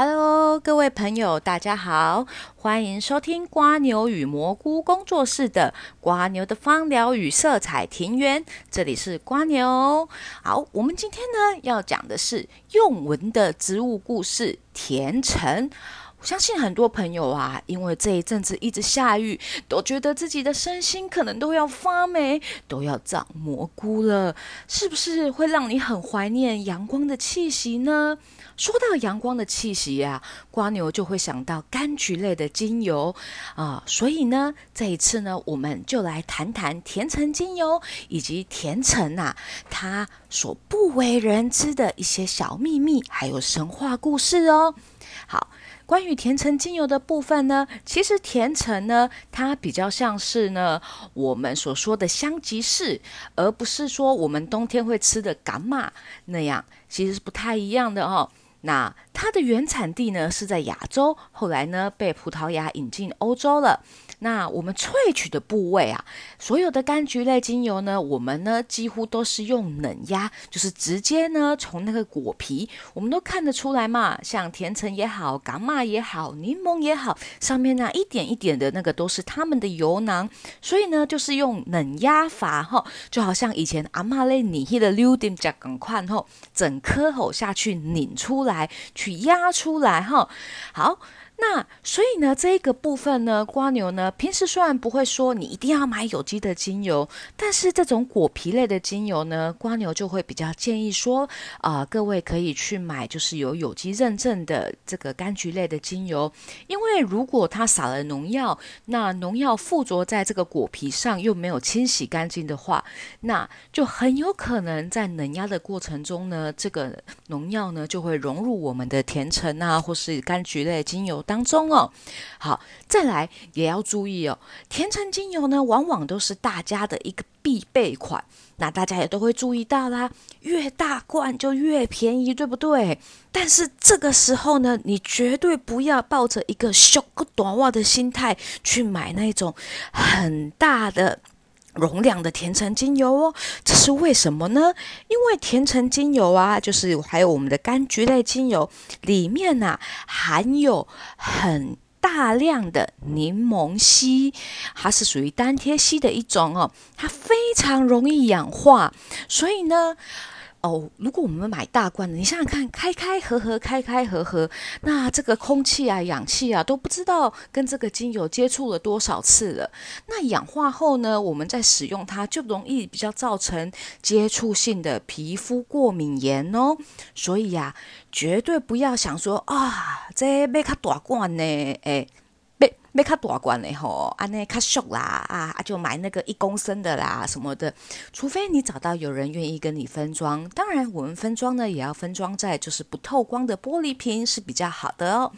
Hello，各位朋友，大家好，欢迎收听瓜牛与蘑菇工作室的瓜牛的芳疗与色彩庭园。这里是瓜牛。好，我们今天呢要讲的是用文的植物故事——甜橙。我相信很多朋友啊，因为这一阵子一直下雨，都觉得自己的身心可能都要发霉，都要长蘑菇了，是不是会让你很怀念阳光的气息呢？说到阳光的气息呀，瓜牛就会想到柑橘类的精油啊，所以呢，这一次呢，我们就来谈谈甜橙精油以及甜橙啊，它所不为人知的一些小秘密，还有神话故事哦。好。关于甜橙精油的部分呢，其实甜橙呢，它比较像是呢我们所说的香吉士，而不是说我们冬天会吃的伽马那样，其实是不太一样的哦。那它的原产地呢是在亚洲，后来呢被葡萄牙引进欧洲了。那我们萃取的部位啊，所有的柑橘类精油呢，我们呢几乎都是用冷压，就是直接呢从那个果皮，我们都看得出来嘛。像甜橙也好，伽马也好，柠檬也好，上面那一点一点的那个都是它们的油囊，所以呢就是用冷压法哈，就好像以前阿妈嘞你的溜丁加更快吼，整颗吼下去拧出来，去压出来哈，好。那所以呢，这一个部分呢，瓜牛呢，平时虽然不会说你一定要买有机的精油，但是这种果皮类的精油呢，瓜牛就会比较建议说，啊，各位可以去买就是有有机认证的这个柑橘类的精油，因为如果它撒了农药，那农药附着在这个果皮上又没有清洗干净的话，那就很有可能在冷压的过程中呢，这个农药呢就会融入我们的甜橙啊，或是柑橘类精油。当中哦，好，再来也要注意哦。甜橙精油呢，往往都是大家的一个必备款，那大家也都会注意到啦。越大罐就越便宜，对不对？但是这个时候呢，你绝对不要抱着一个小个短袜的心态去买那种很大的。容量的甜橙精油哦，这是为什么呢？因为甜橙精油啊，就是还有我们的柑橘类精油里面呐，含有很大量的柠檬烯，它是属于单萜烯的一种哦，它非常容易氧化，所以呢。哦，如果我们买大罐的，你想想看，开开合合，开开合合，那这个空气啊、氧气啊都不知道跟这个精油接触了多少次了。那氧化后呢，我们再使用它就容易比较造成接触性的皮肤过敏炎哦。所以呀，绝对不要想说啊，这买卡大罐呢，诶。没卡大罐的吼，安尼卡俗啦啊，就买那个一公升的啦什么的。除非你找到有人愿意跟你分装，当然我们分装呢也要分装在就是不透光的玻璃瓶是比较好的哦。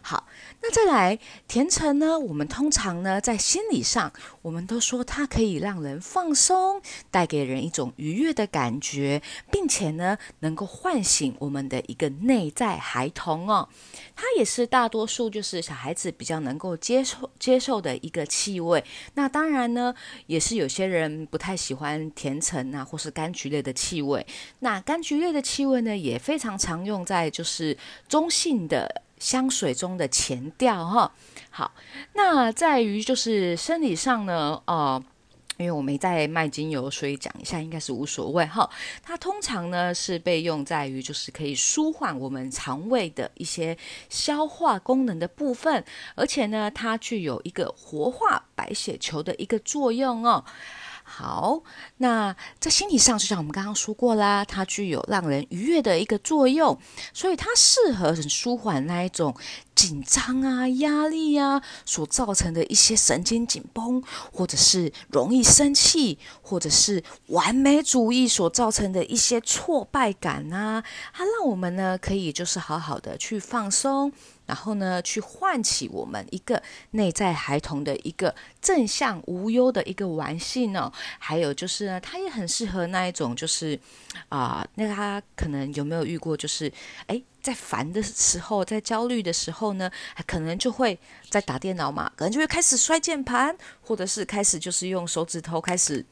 好，那再来甜橙呢，我们通常呢在心理上，我们都说它可以让人放松，带给人一种愉悦的感觉，并且呢能够唤醒我们的一个内在孩童哦。它也是大多数就是小孩子比较能够接。受接受的一个气味，那当然呢，也是有些人不太喜欢甜橙啊，或是柑橘类的气味。那柑橘类的气味呢，也非常常用在就是中性的香水中的前调哈。好，那在于就是生理上呢，呃。因为我没在卖精油，所以讲一下应该是无所谓哈。它通常呢是被用在于就是可以舒缓我们肠胃的一些消化功能的部分，而且呢它具有一个活化白血球的一个作用哦。好，那在心理上，就像我们刚刚说过啦，它具有让人愉悦的一个作用，所以它适合很舒缓那一种紧张啊、压力啊所造成的一些神经紧绷，或者是容易生气，或者是完美主义所造成的一些挫败感啊，它让我们呢可以就是好好的去放松。然后呢，去唤起我们一个内在孩童的一个正向无忧的一个玩性哦。还有就是呢，它也很适合那一种，就是啊，那他可能有没有遇过，就是哎，在烦的时候，在焦虑的时候呢，可能就会在打电脑嘛，可能就会开始摔键盘，或者是开始就是用手指头开始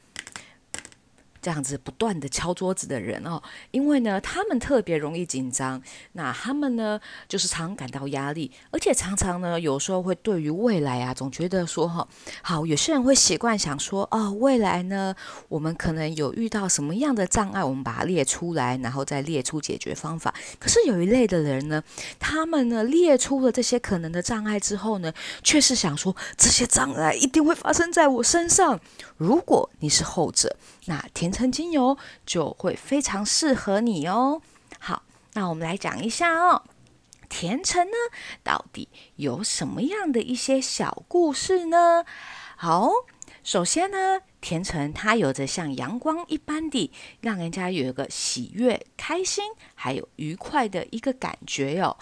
这样子不断的敲桌子的人哦，因为呢，他们特别容易紧张，那他们呢，就是常感到压力，而且常常呢，有时候会对于未来啊，总觉得说哈，好，有些人会习惯想说，哦，未来呢，我们可能有遇到什么样的障碍，我们把它列出来，然后再列出解决方法。可是有一类的人呢，他们呢，列出了这些可能的障碍之后呢，却是想说，这些障碍一定会发生在我身上。如果你是后者，那甜橙精油就会非常适合你哦。好，那我们来讲一下哦，甜橙呢到底有什么样的一些小故事呢？好，首先呢，甜橙它有着像阳光一般的，让人家有一个喜悦、开心还有愉快的一个感觉哟。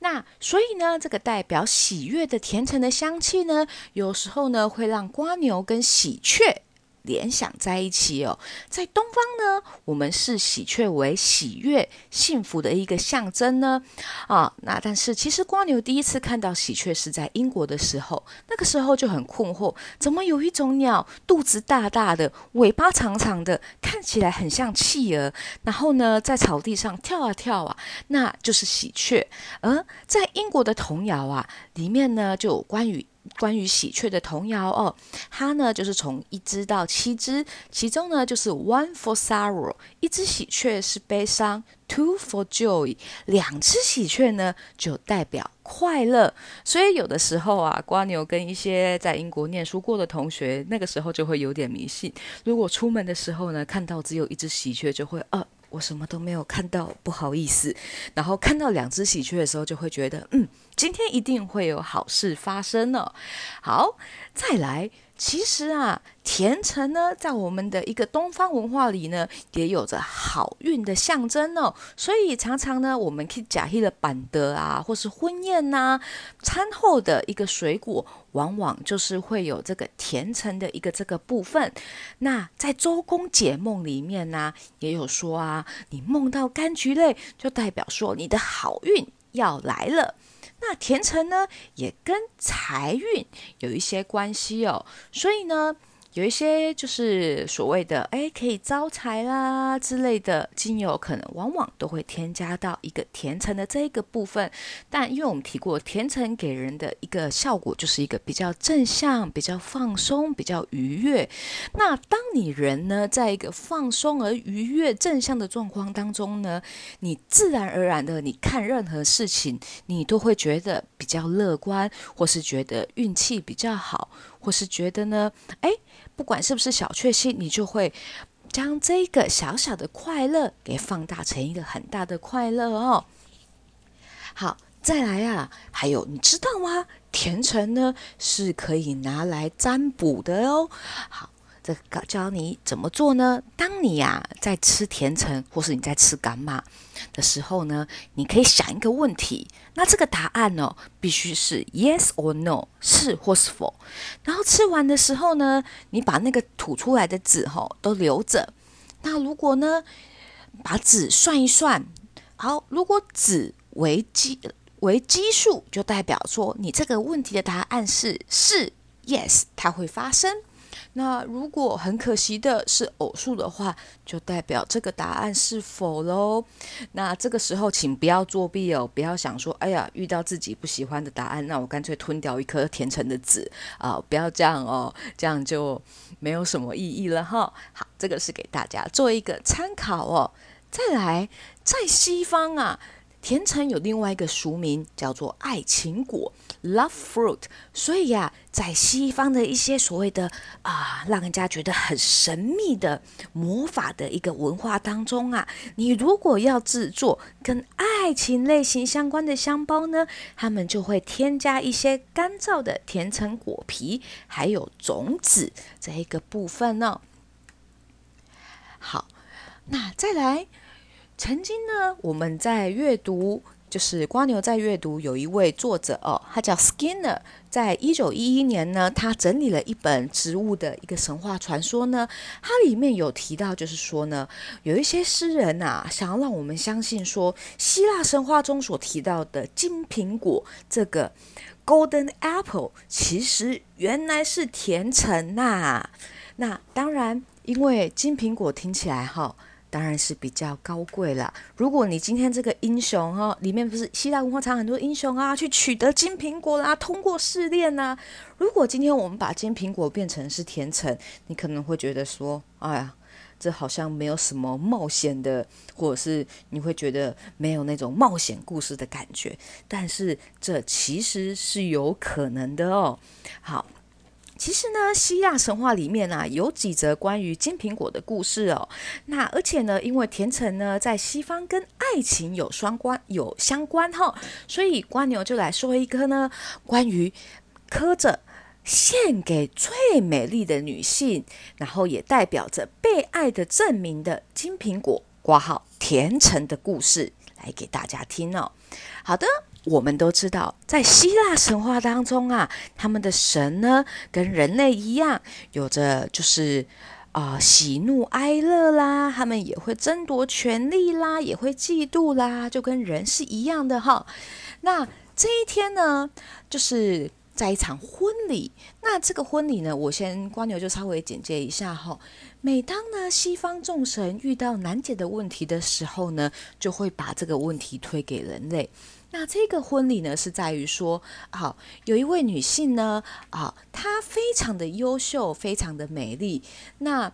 那所以呢，这个代表喜悦的甜橙的香气呢，有时候呢会让瓜牛跟喜鹊。联想在一起哦，在东方呢，我们视喜鹊为喜悦、幸福的一个象征呢。啊，那但是其实瓜牛第一次看到喜鹊是在英国的时候，那个时候就很困惑，怎么有一种鸟肚子大大的，尾巴长长的，看起来很像企鹅，然后呢在草地上跳啊跳啊，那就是喜鹊。而在英国的童谣啊里面呢，就有关于。关于喜鹊的童谣哦，它呢就是从一只到七只，其中呢就是 one for sorrow，一只喜鹊是悲伤；two for joy，两只喜鹊呢就代表快乐。所以有的时候啊，瓜牛跟一些在英国念书过的同学，那个时候就会有点迷信。如果出门的时候呢，看到只有一只喜鹊，就会呃。我什么都没有看到，不好意思。然后看到两只喜鹊的时候，就会觉得，嗯，今天一定会有好事发生了。好，再来。其实啊，甜橙呢，在我们的一个东方文化里呢，也有着好运的象征哦。所以常常呢，我们可以假意的板的啊，或是婚宴呐，餐后的一个水果，往往就是会有这个甜橙的一个这个部分。那在周公解梦里面呢，也有说啊，你梦到柑橘类，就代表说你的好运要来了。那甜橙呢，也跟财运有一些关系哦，所以呢。有一些就是所谓的哎，可以招财啦之类的精油，可能往往都会添加到一个甜橙的这一个部分。但因为我们提过，甜橙给人的一个效果就是一个比较正向、比较放松、比较愉悦。那当你人呢，在一个放松而愉悦、正向的状况当中呢，你自然而然的，你看任何事情，你都会觉得比较乐观，或是觉得运气比较好，或是觉得呢，哎。不管是不是小确幸，你就会将这个小小的快乐给放大成一个很大的快乐哦。好，再来啊，还有你知道吗？甜橙呢是可以拿来占卜的哦。好。这个教你怎么做呢？当你呀在吃甜橙，或是你在吃干妈的时候呢，你可以想一个问题。那这个答案呢，必须是 yes or no，是或是否。然后吃完的时候呢，你把那个吐出来的纸吼都留着。那如果呢，把纸算一算，好，如果纸为基为基数，就代表说你这个问题的答案是是 yes，它会发生。那如果很可惜的是偶数的话，就代表这个答案是否喽？那这个时候请不要作弊哦，不要想说，哎呀，遇到自己不喜欢的答案，那我干脆吞掉一颗甜橙的籽啊！不要这样哦，这样就没有什么意义了哈。好，这个是给大家做一个参考哦。再来，在西方啊。甜橙有另外一个俗名，叫做爱情果 （love fruit）。所以呀，在西方的一些所谓的啊，让人家觉得很神秘的魔法的一个文化当中啊，你如果要制作跟爱情类型相关的香包呢，他们就会添加一些干燥的甜橙果皮，还有种子这一个部分呢。好，那再来。曾经呢，我们在阅读，就是瓜牛在阅读，有一位作者哦，他叫 Skinner，在一九一一年呢，他整理了一本植物的一个神话传说呢，它里面有提到，就是说呢，有一些诗人呐，想要让我们相信说，希腊神话中所提到的金苹果这个 Golden Apple，其实原来是甜橙呐。那当然，因为金苹果听起来哈。当然是比较高贵了。如果你今天这个英雄哦，里面不是希腊文化场很多英雄啊，去取得金苹果啦，通过试炼呐。如果今天我们把金苹果变成是甜橙，你可能会觉得说，哎呀，这好像没有什么冒险的，或者是你会觉得没有那种冒险故事的感觉。但是这其实是有可能的哦。好。其实呢，希腊神话里面啊，有几则关于金苹果的故事哦。那而且呢，因为甜橙呢，在西方跟爱情有双关，有相关哈，所以瓜牛就来说一个呢，关于刻着献给最美丽的女性，然后也代表着被爱的证明的金苹果挂号甜橙的故事，来给大家听哦。好的。我们都知道，在希腊神话当中啊，他们的神呢，跟人类一样，有着就是啊喜怒哀乐啦，他们也会争夺权力啦，也会嫉妒啦，就跟人是一样的哈。那这一天呢，就是在一场婚礼。那这个婚礼呢，我先光牛就稍微简介一下哈。每当呢西方众神遇到难解的问题的时候呢，就会把这个问题推给人类。那这个婚礼呢，是在于说，好，有一位女性呢，啊，她非常的优秀，非常的美丽。那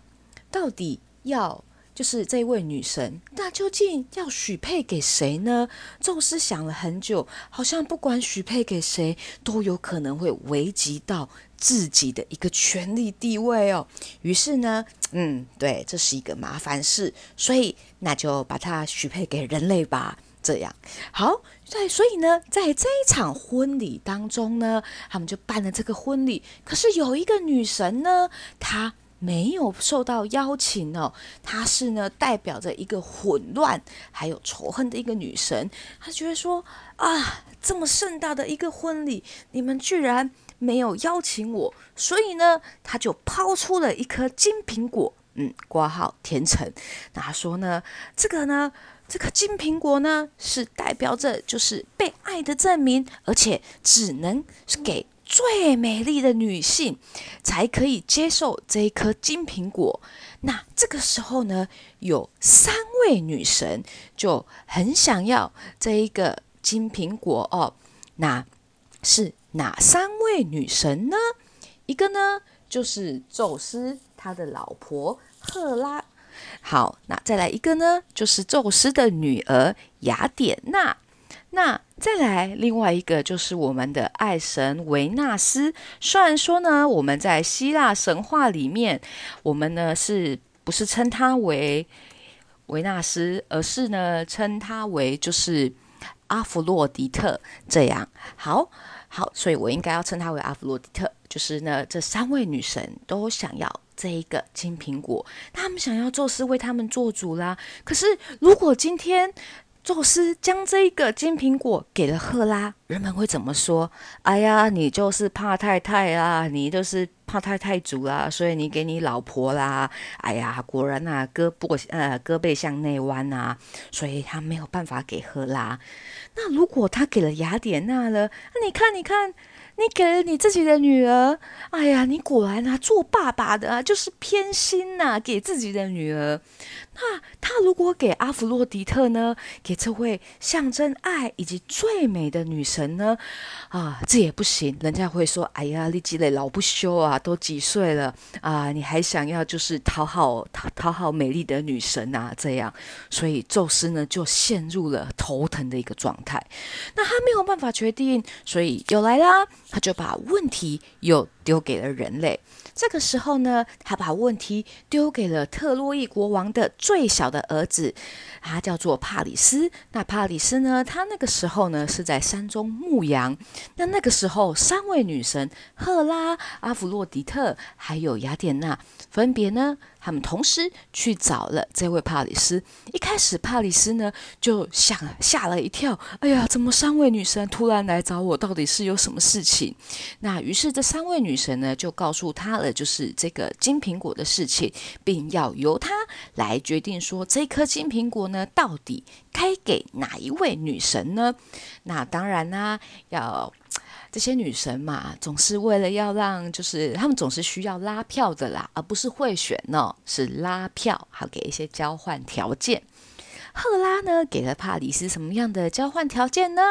到底要就是这位女神，那究竟要许配给谁呢？宙斯想了很久，好像不管许配给谁，都有可能会危及到自己的一个权力地位哦。于是呢，嗯，对，这是一个麻烦事，所以那就把它许配给人类吧。这样好，在所以呢，在这一场婚礼当中呢，他们就办了这个婚礼。可是有一个女神呢，她没有受到邀请哦。她是呢，代表着一个混乱还有仇恨的一个女神。她觉得说啊，这么盛大的一个婚礼，你们居然没有邀请我，所以呢，她就抛出了一颗金苹果，嗯，挂号甜橙。那她说呢，这个呢。这个金苹果呢，是代表着就是被爱的证明，而且只能是给最美丽的女性才可以接受这一颗金苹果。那这个时候呢，有三位女神就很想要这一个金苹果哦。那是哪三位女神呢？一个呢就是宙斯他的老婆赫拉。好，那再来一个呢，就是宙斯的女儿雅典娜。那再来另外一个就是我们的爱神维纳斯。虽然说呢，我们在希腊神话里面，我们呢是不是称她为维纳斯，而是呢称她为就是阿弗洛狄特这样。好好，所以我应该要称她为阿弗洛狄特。就是呢，这三位女神都想要。这一个金苹果，她们想要宙斯为她们做主啦。可是，如果今天宙斯将这一个金苹果给了赫拉，人们会怎么说？哎呀，你就是怕太太啊，你就是怕太太足啦，所以你给你老婆啦。哎呀，果然啊，胳膊呃胳膊向内弯啊，所以他没有办法给赫拉。那如果他给了雅典娜了，你看，你看。你给了你自己的女儿，哎呀，你果然啊，做爸爸的啊，就是偏心呐，给自己的女儿。那他如果给阿弗洛狄特呢？给这位象征爱以及最美的女神呢？啊，这也不行，人家会说：“哎呀，你积累老不休啊，都几岁了啊，你还想要就是讨好讨讨好美丽的女神啊？”这样，所以宙斯呢就陷入了头疼的一个状态。那他没有办法决定，所以又来啦，他就把问题有丢给了人类。这个时候呢，他把问题丢给了特洛伊国王的最小的儿子，他叫做帕里斯。那帕里斯呢，他那个时候呢是在山中牧羊。那那个时候，三位女神赫拉、阿弗洛狄特还有雅典娜，分别呢。他们同时去找了这位帕里斯。一开始，帕里斯呢就想吓了一跳：“哎呀，怎么三位女神突然来找我？到底是有什么事情？”那于是这三位女神呢就告诉他了，就是这个金苹果的事情，并要由他来决定说这颗金苹果呢到底该给哪一位女神呢？那当然啦，要这些女神嘛，总是为了要让，就是她们总是需要拉票的啦，而不是贿选哦，是拉票，好给一些交换条件。赫拉呢，给了帕里斯什么样的交换条件呢？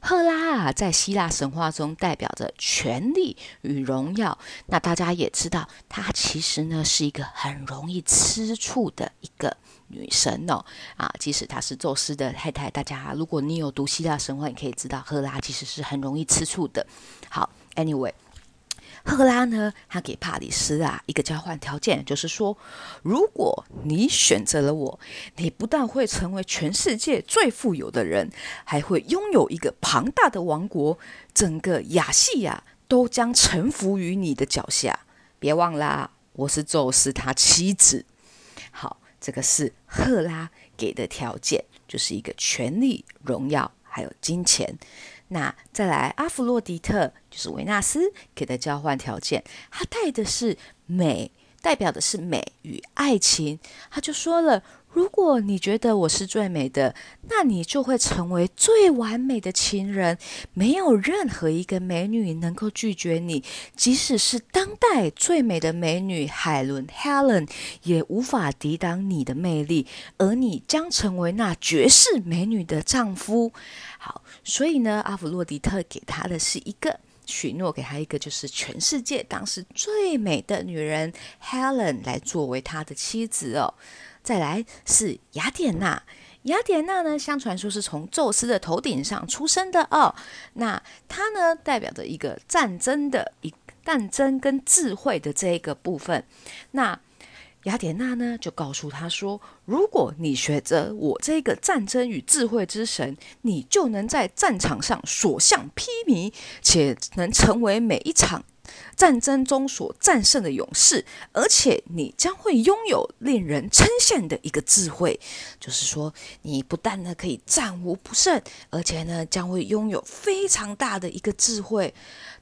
赫拉啊，在希腊神话中代表着权力与荣耀。那大家也知道，她其实呢是一个很容易吃醋的一个女神哦。啊，即使她是宙斯的太太，大家如果你有读希腊神话，你可以知道赫拉其实是很容易吃醋的。好，Anyway。赫拉呢，他给帕里斯啊一个交换条件，就是说，如果你选择了我，你不但会成为全世界最富有的人，还会拥有一个庞大的王国，整个亚细亚都将臣服于你的脚下。别忘啦，我是宙斯他妻子。好，这个是赫拉给的条件，就是一个权力、荣耀还有金钱。那再来，阿弗洛狄特就是维纳斯给的交换条件，他带的是美，代表的是美与爱情。他就说了，如果你觉得我是最美的，那你就会成为最完美的情人，没有任何一个美女能够拒绝你，即使是当代最美的美女海伦 （Helen） 也无法抵挡你的魅力，而你将成为那绝世美女的丈夫。好，所以呢，阿弗洛狄特给他的是一个许诺，给他一个就是全世界当时最美的女人 Helen 来作为他的妻子哦。再来是雅典娜，雅典娜呢，相传说是从宙斯的头顶上出生的哦。那她呢，代表着一个战争的一战争跟智慧的这一个部分。那雅典娜呢，就告诉他说：“如果你学着我这个战争与智慧之神，你就能在战场上所向披靡，且能成为每一场战争中所战胜的勇士。而且你将会拥有令人称羡的一个智慧，就是说，你不但呢可以战无不胜，而且呢将会拥有非常大的一个智慧。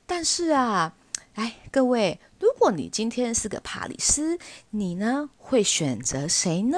但是啊。”来，各位，如果你今天是个帕里斯，你呢会选择谁呢？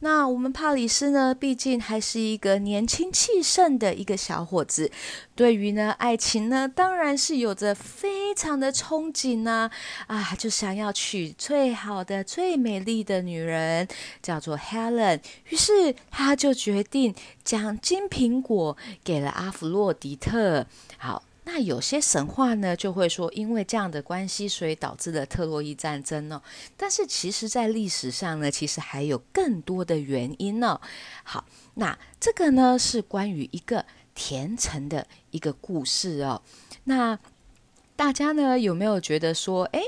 那我们帕里斯呢，毕竟还是一个年轻气盛的一个小伙子，对于呢爱情呢，当然是有着非常的憧憬呢。啊，就想要娶最好的、最美丽的女人，叫做 Helen。于是他就决定将金苹果给了阿弗洛狄特。好。那有些神话呢，就会说，因为这样的关系，所以导致了特洛伊战争呢。但是其实，在历史上呢，其实还有更多的原因呢。好，那这个呢，是关于一个甜橙的一个故事哦。那大家呢，有没有觉得说，哎，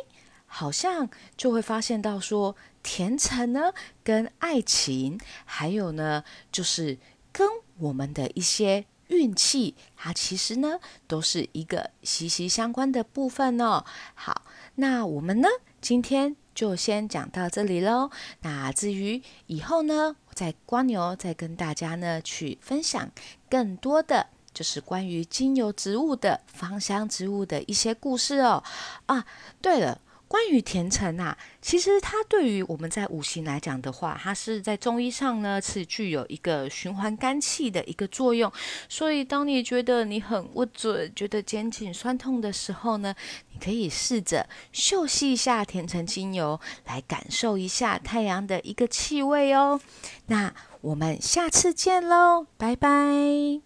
好像就会发现到说，甜橙呢，跟爱情，还有呢，就是跟我们的一些。运气，它其实呢都是一个息息相关的部分哦。好，那我们呢今天就先讲到这里喽。那至于以后呢，我在瓜牛再跟大家呢去分享更多的，就是关于精油植物的芳香植物的一些故事哦。啊，对了。关于甜橙啊，其实它对于我们在五行来讲的话，它是在中医上呢是具有一个循环肝气的一个作用。所以，当你觉得你很不准，觉得肩颈酸痛的时候呢，你可以试着嗅吸一下甜橙精油，来感受一下太阳的一个气味哦。那我们下次见喽，拜拜。